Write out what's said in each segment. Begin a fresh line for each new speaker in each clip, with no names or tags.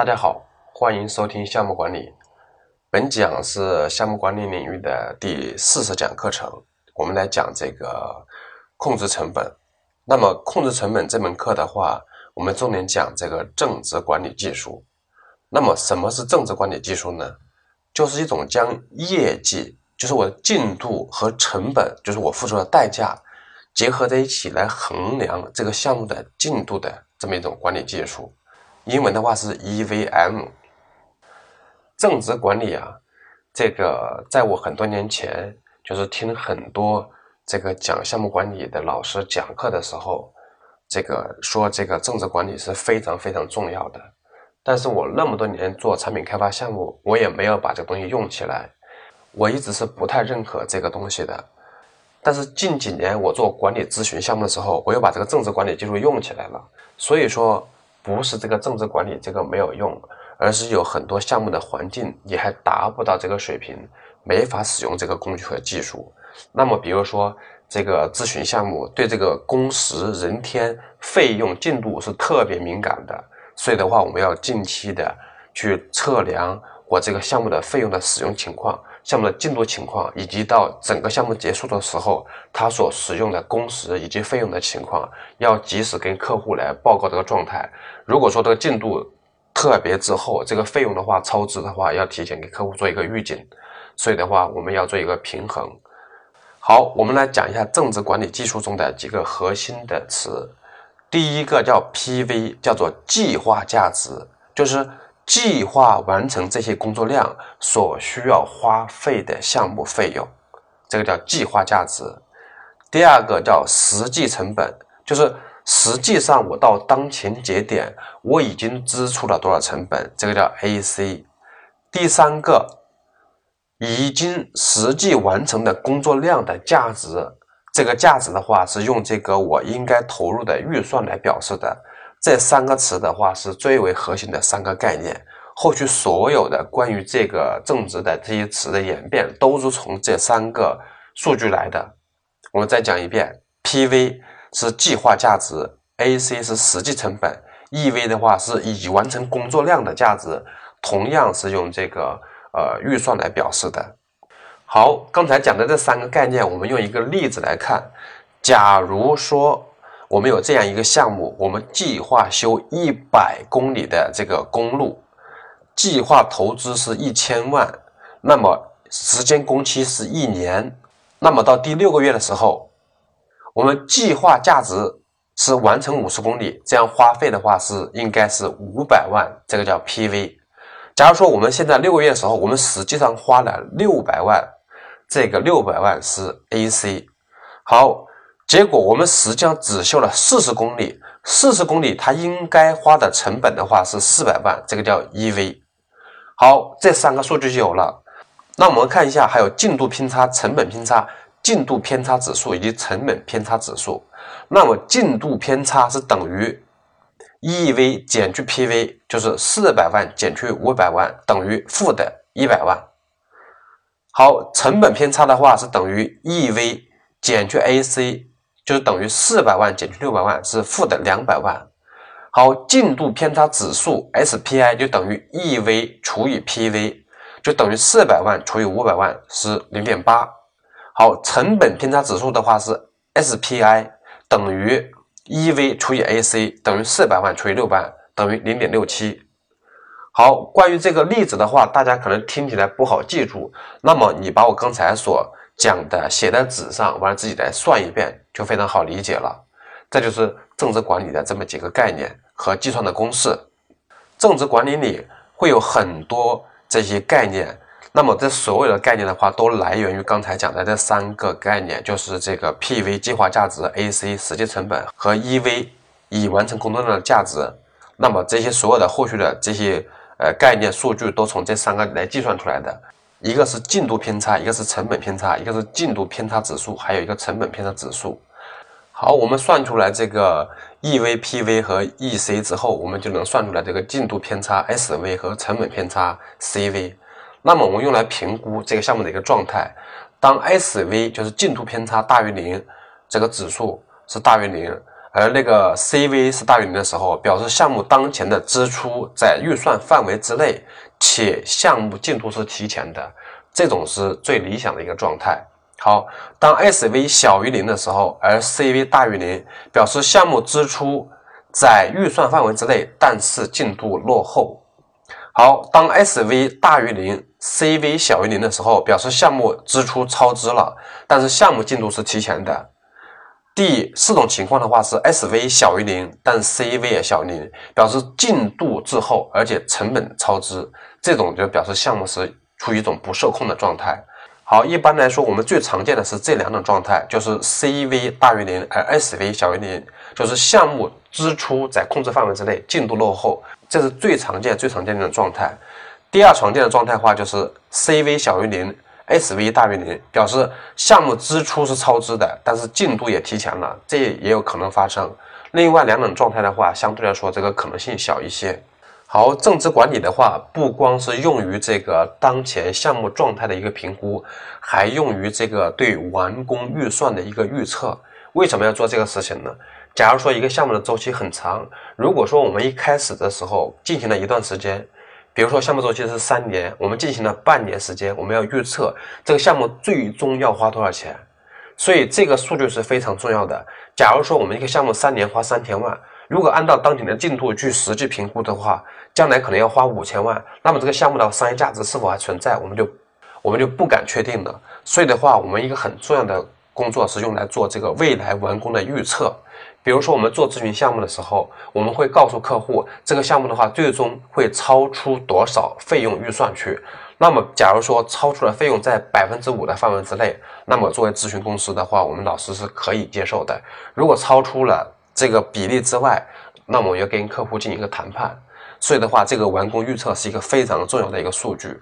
大家好，欢迎收听项目管理。本讲是项目管理领域的第四十讲课程，我们来讲这个控制成本。那么，控制成本这门课的话，我们重点讲这个正值管理技术。那么，什么是正值管理技术呢？就是一种将业绩，就是我的进度和成本，就是我付出的代价，结合在一起来衡量这个项目的进度的这么一种管理技术。英文的话是 EVM。正值管理啊，这个在我很多年前就是听很多这个讲项目管理的老师讲课的时候，这个说这个正值管理是非常非常重要的。但是我那么多年做产品开发项目，我也没有把这个东西用起来，我一直是不太认可这个东西的。但是近几年我做管理咨询项目的时候，我又把这个政治管理技术用起来了。所以说，不是这个政治管理这个没有用。而是有很多项目的环境你还达不到这个水平，没法使用这个工具和技术。那么，比如说这个咨询项目对这个工时、人天、费用、进度是特别敏感的，所以的话，我们要近期的去测量我这个项目的费用的使用情况、项目的进度情况，以及到整个项目结束的时候，它所使用的工时以及费用的情况，要及时跟客户来报告这个状态。如果说这个进度，特别之后，这个费用的话超支的话，要提前给客户做一个预警，所以的话，我们要做一个平衡。好，我们来讲一下正值管理技术中的几个核心的词。第一个叫 PV，叫做计划价值，就是计划完成这些工作量所需要花费的项目费用，这个叫计划价值。第二个叫实际成本，就是。实际上，我到当前节点，我已经支出了多少成本？这个叫 AC。第三个，已经实际完成的工作量的价值，这个价值的话是用这个我应该投入的预算来表示的。这三个词的话是最为核心的三个概念。后续所有的关于这个正值的这些词的演变，都是从这三个数据来的。我们再讲一遍，PV。是计划价值，AC 是实际成本，EV 的话是已完成工作量的价值，同样是用这个呃预算来表示的。好，刚才讲的这三个概念，我们用一个例子来看。假如说我们有这样一个项目，我们计划修一百公里的这个公路，计划投资是一千万，那么时间工期是一年，那么到第六个月的时候。我们计划价值是完成五十公里，这样花费的话是应该是五百万，这个叫 PV。假如说我们现在六个月的时候，我们实际上花了六百万，这个六百万是 AC。好，结果我们实际上只修了四十公里，四十公里它应该花的成本的话是四百万，这个叫 EV。好，这三个数据就有了。那我们看一下，还有进度偏差、成本偏差。进度偏差指数以及成本偏差指数，那么进度偏差是等于 EV 减去 PV，就是四百万减去五百万等于负的一百万。好，成本偏差的话是等于 EV 减去 AC，就等于四百万减去六百万是负的两百万。好，进度偏差指数 SPI 就等于 EV 除以 PV，就等于四百万除以五百万是零点八。好，成本偏差指数的话是 SPI 等于 EV 除以 AC 等于四百万除以六百万等于零点六七。好，关于这个例子的话，大家可能听起来不好记住，那么你把我刚才所讲的写在纸上，完了自己来算一遍，就非常好理解了。这就是正值管理的这么几个概念和计算的公式。正值管理里会有很多这些概念。那么这所有的概念的话，都来源于刚才讲的这三个概念，就是这个 PV 计划价值、AC 实际成本和 EV 已完成工作量的价值。那么这些所有的后续的这些呃概念数据都从这三个来计算出来的，一个是进度偏差，一个是成本偏差，一个是进度偏差指数，还有一个成本偏差指数。好，我们算出来这个 EV、PV 和 EC 之后，我们就能算出来这个进度偏差 SV 和成本偏差 CV。那么我们用来评估这个项目的一个状态，当 SV 就是进度偏差大于零，这个指数是大于零而那个 CV 是大于零的时候，表示项目当前的支出在预算范围之内，且项目进度是提前的，这种是最理想的一个状态。好，当 SV 小于零的时候，而 CV 大于零，表示项目支出在预算范围之内，但是进度落后。好，当 SV 大于零，CV 小于零的时候，表示项目支出超支了，但是项目进度是提前的。第四种情况的话是 SV 小于零，但 CV 也小于零，表示进度滞后，而且成本超支，这种就表示项目是处于一种不受控的状态。好，一般来说，我们最常见的是这两种状态，就是 CV 大于零，而 SV 小于零，就是项目支出在控制范围之内，进度落后，这是最常见、最常见的状态。第二常见的状态的话，就是 CV 小于零。SV 大于零，表示项目支出是超支的，但是进度也提前了，这也有可能发生。另外两种状态的话，相对来说这个可能性小一些。好，政治管理的话，不光是用于这个当前项目状态的一个评估，还用于这个对完工预算的一个预测。为什么要做这个事情呢？假如说一个项目的周期很长，如果说我们一开始的时候进行了一段时间。比如说项目周期是三年，我们进行了半年时间，我们要预测这个项目最终要花多少钱，所以这个数据是非常重要的。假如说我们一个项目三年花三千万，如果按照当前的进度去实际评估的话，将来可能要花五千万，那么这个项目的商业价值是否还存在，我们就我们就不敢确定了。所以的话，我们一个很重要的工作是用来做这个未来完工的预测。比如说，我们做咨询项目的时候，我们会告诉客户，这个项目的话，最终会超出多少费用预算去。那么，假如说超出了费用在百分之五的范围之内，那么作为咨询公司的话，我们老师是可以接受的。如果超出了这个比例之外，那么我要跟客户进行一个谈判。所以的话，这个完工预测是一个非常重要的一个数据。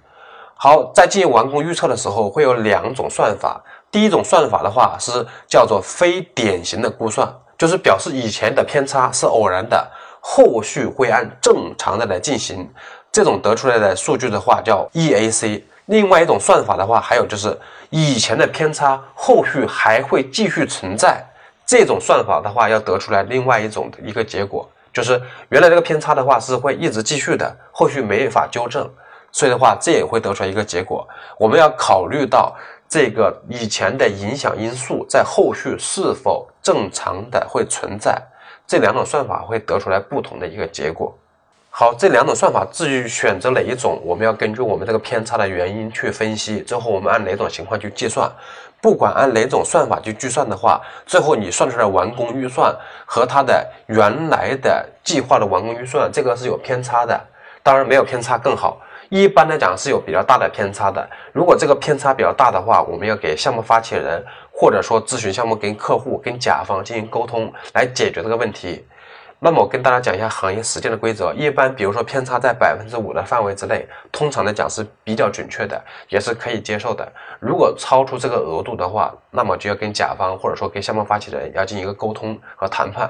好，在进行完工预测的时候，会有两种算法。第一种算法的话是叫做非典型的估算。就是表示以前的偏差是偶然的，后续会按正常的来进行。这种得出来的数据的话叫 EAC。另外一种算法的话，还有就是以前的偏差后续还会继续存在。这种算法的话要得出来另外一种的一个结果，就是原来这个偏差的话是会一直继续的，后续没法纠正。所以的话，这也会得出来一个结果。我们要考虑到。这个以前的影响因素在后续是否正常的会存在？这两种算法会得出来不同的一个结果。好，这两种算法至于选择哪一种，我们要根据我们这个偏差的原因去分析，最后我们按哪种情况去计算。不管按哪种算法去计算的话，最后你算出来完工预算和它的原来的计划的完工预算，这个是有偏差的。当然没有偏差更好。一般来讲是有比较大的偏差的。如果这个偏差比较大的话，我们要给项目发起人或者说咨询项目跟客户、跟甲方进行沟通来解决这个问题。那么我跟大家讲一下行业实践的规则。一般比如说偏差在百分之五的范围之内，通常来讲是比较准确的，也是可以接受的。如果超出这个额度的话，那么就要跟甲方或者说跟项目发起人要进行一个沟通和谈判，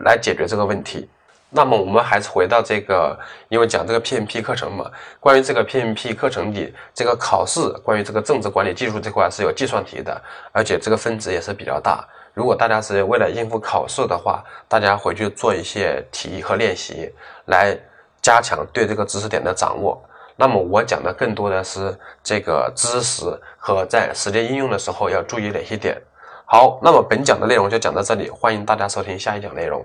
来解决这个问题。那么我们还是回到这个，因为讲这个 PMP 课程嘛，关于这个 PMP 课程里这个考试，关于这个政治管理技术这块是有计算题的，而且这个分值也是比较大。如果大家是为了应付考试的话，大家回去做一些题和练习，来加强对这个知识点的掌握。那么我讲的更多的是这个知识和在实践应用的时候要注意哪些点。好，那么本讲的内容就讲到这里，欢迎大家收听下一讲内容。